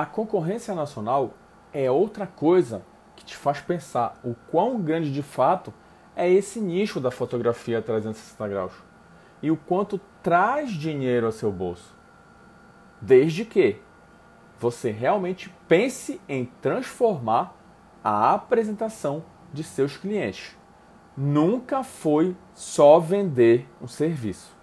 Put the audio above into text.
A concorrência nacional é outra coisa que te faz pensar o quão grande de fato é esse nicho da fotografia 360 graus e o quanto traz dinheiro ao seu bolso. Desde que você realmente pense em transformar a apresentação de seus clientes. Nunca foi só vender um serviço.